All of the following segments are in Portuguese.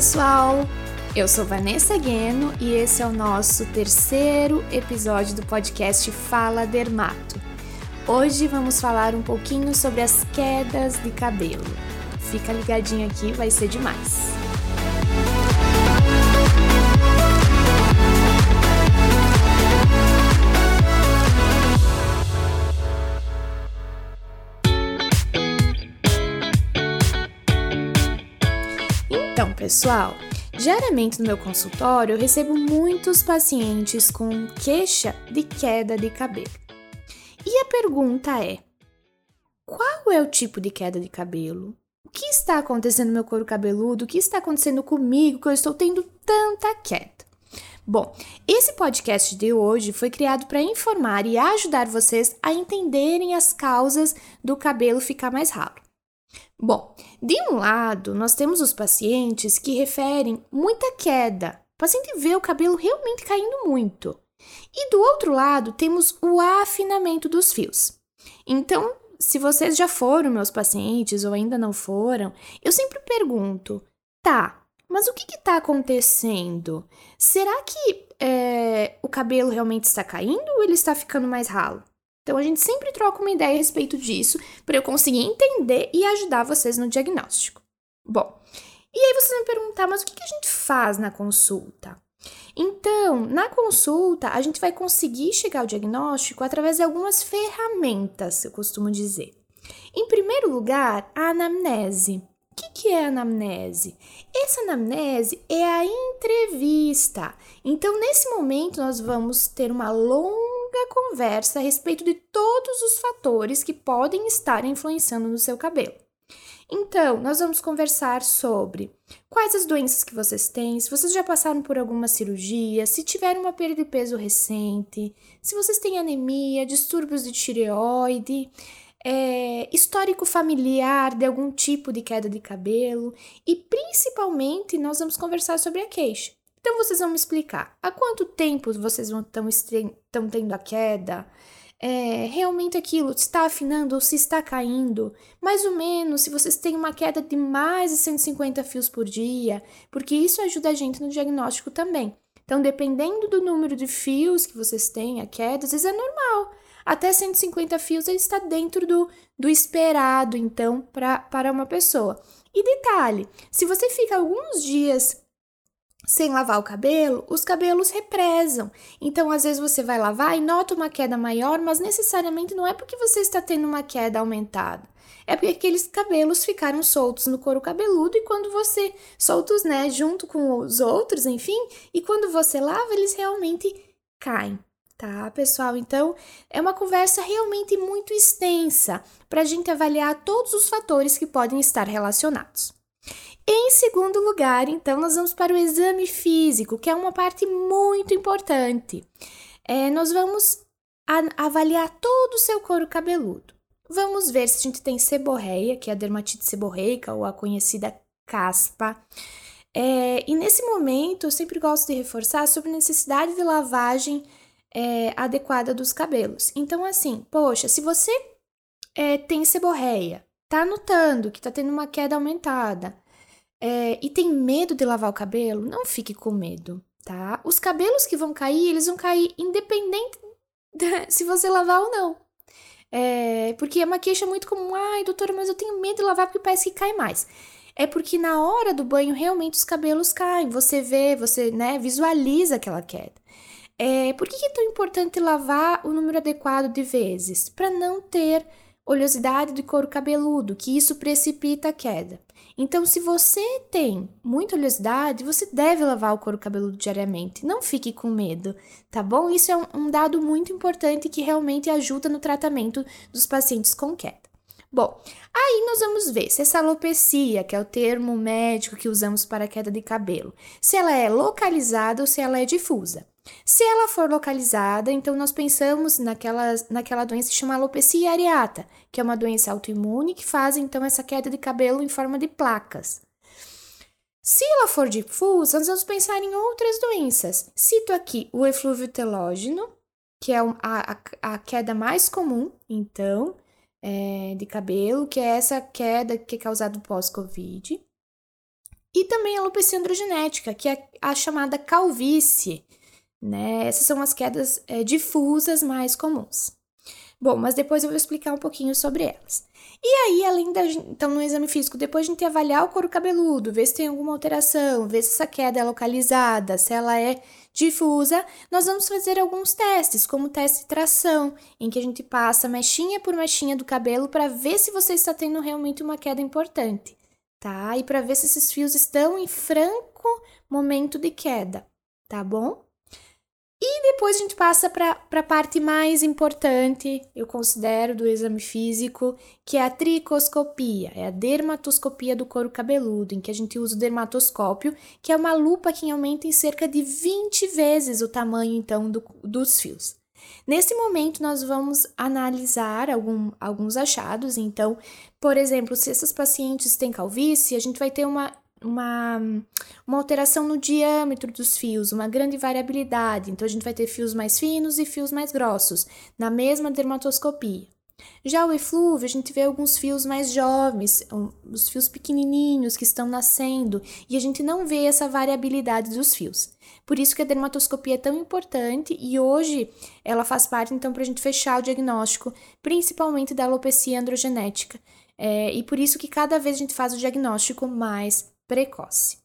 pessoal! Eu sou Vanessa Gueno e esse é o nosso terceiro episódio do podcast Fala Dermato. Hoje vamos falar um pouquinho sobre as quedas de cabelo. Fica ligadinho aqui, vai ser demais. Pessoal, diariamente no meu consultório eu recebo muitos pacientes com queixa de queda de cabelo. E a pergunta é: qual é o tipo de queda de cabelo? O que está acontecendo no meu couro cabeludo? O que está acontecendo comigo que eu estou tendo tanta queda? Bom, esse podcast de hoje foi criado para informar e ajudar vocês a entenderem as causas do cabelo ficar mais ralo. Bom, de um lado, nós temos os pacientes que referem muita queda. O paciente vê o cabelo realmente caindo muito. E do outro lado, temos o afinamento dos fios. Então, se vocês já foram meus pacientes ou ainda não foram, eu sempre pergunto: tá, mas o que está acontecendo? Será que é, o cabelo realmente está caindo ou ele está ficando mais ralo? Então a gente sempre troca uma ideia a respeito disso para eu conseguir entender e ajudar vocês no diagnóstico. Bom, e aí vocês vão me perguntar, mas o que a gente faz na consulta? Então, na consulta, a gente vai conseguir chegar ao diagnóstico através de algumas ferramentas, eu costumo dizer. Em primeiro lugar, a anamnese. O que, que é a anamnese? Essa anamnese é a entrevista. Então, nesse momento, nós vamos ter uma longa longa conversa a respeito de todos os fatores que podem estar influenciando no seu cabelo. Então, nós vamos conversar sobre quais as doenças que vocês têm, se vocês já passaram por alguma cirurgia, se tiveram uma perda de peso recente, se vocês têm anemia, distúrbios de tireoide, é, histórico familiar de algum tipo de queda de cabelo e principalmente nós vamos conversar sobre a queixa. Então vocês vão me explicar há quanto tempo vocês estão tendo a queda? É, realmente aquilo está afinando ou se está caindo? Mais ou menos se vocês têm uma queda de mais de 150 fios por dia, porque isso ajuda a gente no diagnóstico também. Então, dependendo do número de fios que vocês têm, a queda, às vezes é normal. Até 150 fios ele está dentro do, do esperado, então, pra, para uma pessoa. E detalhe: se você fica alguns dias sem lavar o cabelo, os cabelos represam. Então, às vezes você vai lavar e nota uma queda maior, mas necessariamente não é porque você está tendo uma queda aumentada. É porque aqueles cabelos ficaram soltos no couro cabeludo e quando você soltos, né, junto com os outros, enfim, e quando você lava, eles realmente caem. Tá, pessoal? Então, é uma conversa realmente muito extensa para a gente avaliar todos os fatores que podem estar relacionados. Em segundo lugar, então, nós vamos para o exame físico, que é uma parte muito importante. É, nós vamos avaliar todo o seu couro cabeludo. Vamos ver se a gente tem seborreia, que é a dermatite seborreica ou a conhecida caspa. É, e nesse momento, eu sempre gosto de reforçar sobre a necessidade de lavagem é, adequada dos cabelos. Então, assim, poxa, se você é, tem seborreia, tá notando que tá tendo uma queda aumentada, é, e tem medo de lavar o cabelo, não fique com medo, tá? Os cabelos que vão cair, eles vão cair independente de, se você lavar ou não. É, porque é uma queixa muito comum. Ai, doutora, mas eu tenho medo de lavar porque parece que cai mais. É porque na hora do banho realmente os cabelos caem. Você vê, você né, visualiza aquela queda. É, por que é tão importante lavar o número adequado de vezes? Para não ter oleosidade de couro cabeludo, que isso precipita a queda. Então, se você tem muita oleosidade, você deve lavar o couro cabeludo diariamente. Não fique com medo, tá bom? Isso é um, dado muito importante que realmente ajuda no tratamento dos pacientes com queda. Bom, aí nós vamos ver se essa alopecia, que é o termo médico que usamos para queda de cabelo, se ela é localizada ou se ela é difusa. Se ela for localizada, então nós pensamos naquela, naquela doença que chama alopecia areata, que é uma doença autoimune que faz então essa queda de cabelo em forma de placas. Se ela for difusa, nós vamos pensar em outras doenças. Cito aqui o eflúvio telógeno, que é a, a, a queda mais comum, então, é, de cabelo, que é essa queda que é causada pós-Covid. e também a alopecia androgenética, que é a chamada calvície. Né? Essas são as quedas é, difusas mais comuns. Bom, mas depois eu vou explicar um pouquinho sobre elas. E aí, além da. Então, no exame físico, depois de a gente avaliar o couro cabeludo, ver se tem alguma alteração, ver se essa queda é localizada, se ela é difusa, nós vamos fazer alguns testes, como o teste de tração, em que a gente passa mechinha por mechinha do cabelo para ver se você está tendo realmente uma queda importante, tá? E para ver se esses fios estão em franco momento de queda, tá bom? E depois a gente passa para a parte mais importante, eu considero, do exame físico, que é a tricoscopia, é a dermatoscopia do couro cabeludo, em que a gente usa o dermatoscópio, que é uma lupa que aumenta em cerca de 20 vezes o tamanho, então, do, dos fios. Nesse momento, nós vamos analisar algum, alguns achados. Então, por exemplo, se essas pacientes têm calvície, a gente vai ter uma uma, uma alteração no diâmetro dos fios, uma grande variabilidade. Então, a gente vai ter fios mais finos e fios mais grossos, na mesma dermatoscopia. Já o eflúvio, a gente vê alguns fios mais jovens, os fios pequenininhos que estão nascendo, e a gente não vê essa variabilidade dos fios. Por isso que a dermatoscopia é tão importante e hoje ela faz parte, então, para a gente fechar o diagnóstico, principalmente da alopecia androgenética. É, e por isso que cada vez a gente faz o diagnóstico mais precoce.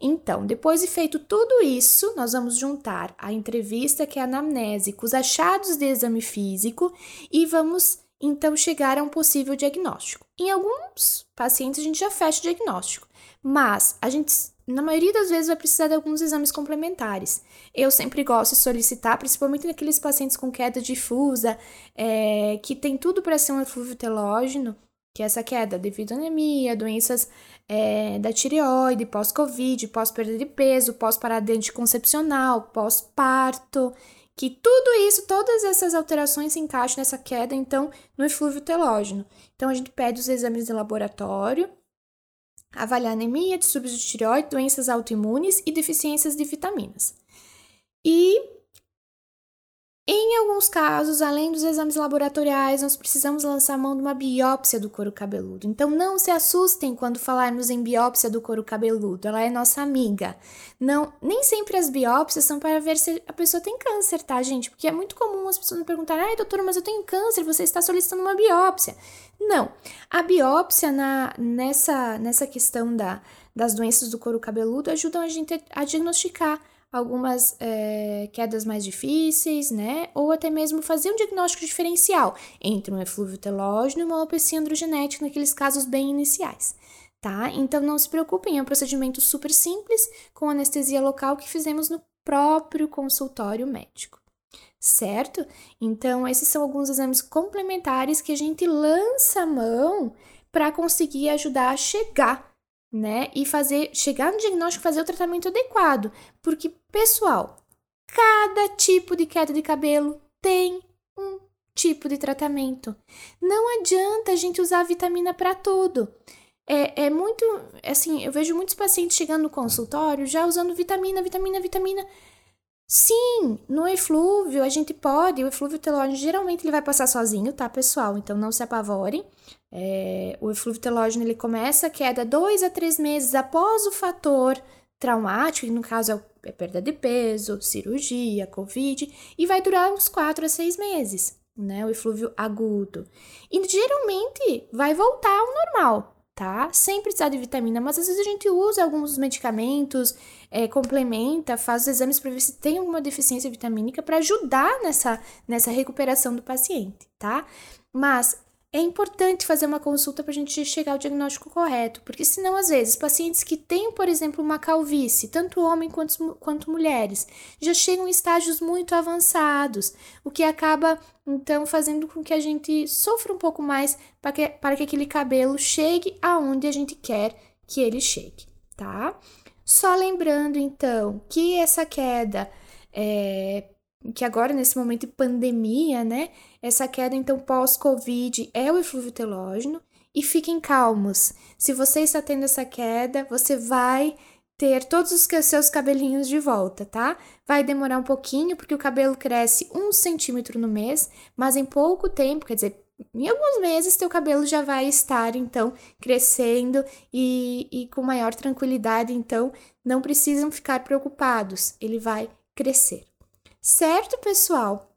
Então, depois de feito tudo isso, nós vamos juntar a entrevista, que é a anamnese, com os achados de exame físico e vamos então chegar a um possível diagnóstico. Em alguns pacientes a gente já fecha o diagnóstico, mas a gente, na maioria das vezes, vai precisar de alguns exames complementares. Eu sempre gosto de solicitar, principalmente naqueles pacientes com queda difusa, é, que tem tudo para ser um eflúvio telógeno, que é essa queda devido à anemia, doenças é, da tireoide, pós-Covid, pós-perda de peso, pós-parada anticoncepcional, pós-parto, que tudo isso, todas essas alterações se encaixam nessa queda, então, no eflúvio telógeno. Então, a gente pede os exames de laboratório, avaliar anemia, distúrbios de tireoide, doenças autoimunes e deficiências de vitaminas. E em alguns casos, além dos exames laboratoriais, nós precisamos lançar mão de uma biópsia do couro cabeludo. Então, não se assustem quando falarmos em biópsia do couro cabeludo, ela é nossa amiga. Não, nem sempre as biópsias são para ver se a pessoa tem câncer, tá, gente? Porque é muito comum as pessoas me perguntarem: ai, doutora, mas eu tenho câncer, você está solicitando uma biópsia. Não, a biópsia na, nessa, nessa questão da, das doenças do couro cabeludo ajuda a gente a diagnosticar algumas é, quedas mais difíceis, né? Ou até mesmo fazer um diagnóstico diferencial entre um eflúvio telógeno e uma alopecia androgenética naqueles casos bem iniciais, tá? Então não se preocupem, é um procedimento super simples com anestesia local que fizemos no próprio consultório médico. Certo? Então, esses são alguns exames complementares que a gente lança a mão para conseguir ajudar a chegar né? E fazer, chegar no diagnóstico, fazer o tratamento adequado. Porque, pessoal, cada tipo de queda de cabelo tem um tipo de tratamento. Não adianta a gente usar vitamina para tudo. É, é muito, assim, eu vejo muitos pacientes chegando no consultório já usando vitamina, vitamina, vitamina. Sim, no eflúvio a gente pode, o eflúvio telógeno geralmente ele vai passar sozinho, tá, pessoal? Então não se apavorem. É, o eflúvio telógeno ele começa a queda dois a três meses após o fator traumático, que no caso é, é perda de peso, cirurgia, covid, e vai durar uns quatro a seis meses, né? O eflúvio agudo. E geralmente vai voltar ao normal, tá? Sem precisar de vitamina, mas às vezes a gente usa alguns medicamentos, é, complementa, faz os exames para ver se tem alguma deficiência vitamínica para ajudar nessa, nessa recuperação do paciente, tá? Mas é importante fazer uma consulta para a gente chegar ao diagnóstico correto, porque senão, às vezes, pacientes que têm, por exemplo, uma calvície, tanto homem quanto, quanto mulheres, já chegam em estágios muito avançados, o que acaba, então, fazendo com que a gente sofra um pouco mais para que, para que aquele cabelo chegue aonde a gente quer que ele chegue, tá? Só lembrando, então, que essa queda é, que agora nesse momento de pandemia, né, essa queda então pós-Covid é o eflúvio telógeno e fiquem calmos. Se você está tendo essa queda, você vai ter todos os seus cabelinhos de volta, tá? Vai demorar um pouquinho, porque o cabelo cresce um centímetro no mês, mas em pouco tempo, quer dizer, em alguns meses teu cabelo já vai estar então crescendo e, e com maior tranquilidade, então não precisam ficar preocupados, ele vai crescer. Certo, pessoal?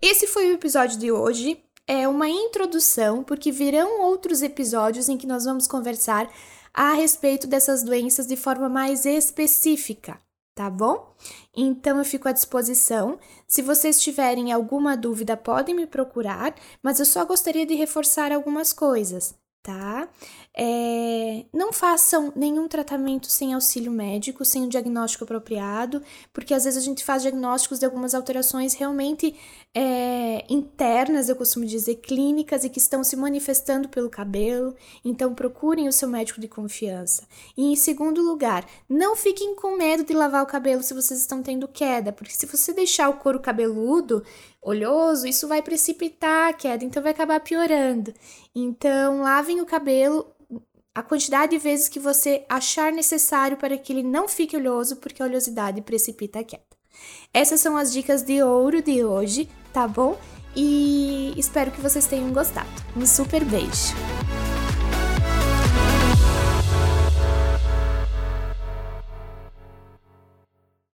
Esse foi o episódio de hoje. É uma introdução, porque virão outros episódios em que nós vamos conversar a respeito dessas doenças de forma mais específica tá bom? Então eu fico à disposição. Se vocês tiverem alguma dúvida, podem me procurar, mas eu só gostaria de reforçar algumas coisas tá? É, não façam nenhum tratamento sem auxílio médico, sem um diagnóstico apropriado, porque às vezes a gente faz diagnósticos de algumas alterações realmente é, internas, eu costumo dizer, clínicas e que estão se manifestando pelo cabelo. Então, procurem o seu médico de confiança. E em segundo lugar, não fiquem com medo de lavar o cabelo se vocês estão tendo queda, porque se você deixar o couro cabeludo, olhoso, isso vai precipitar a queda, então vai acabar piorando. Então, lavem o cabelo a quantidade de vezes que você achar necessário para que ele não fique oleoso, porque a oleosidade precipita a queda. Essas são as dicas de ouro de hoje, tá bom? E espero que vocês tenham gostado. Um super beijo!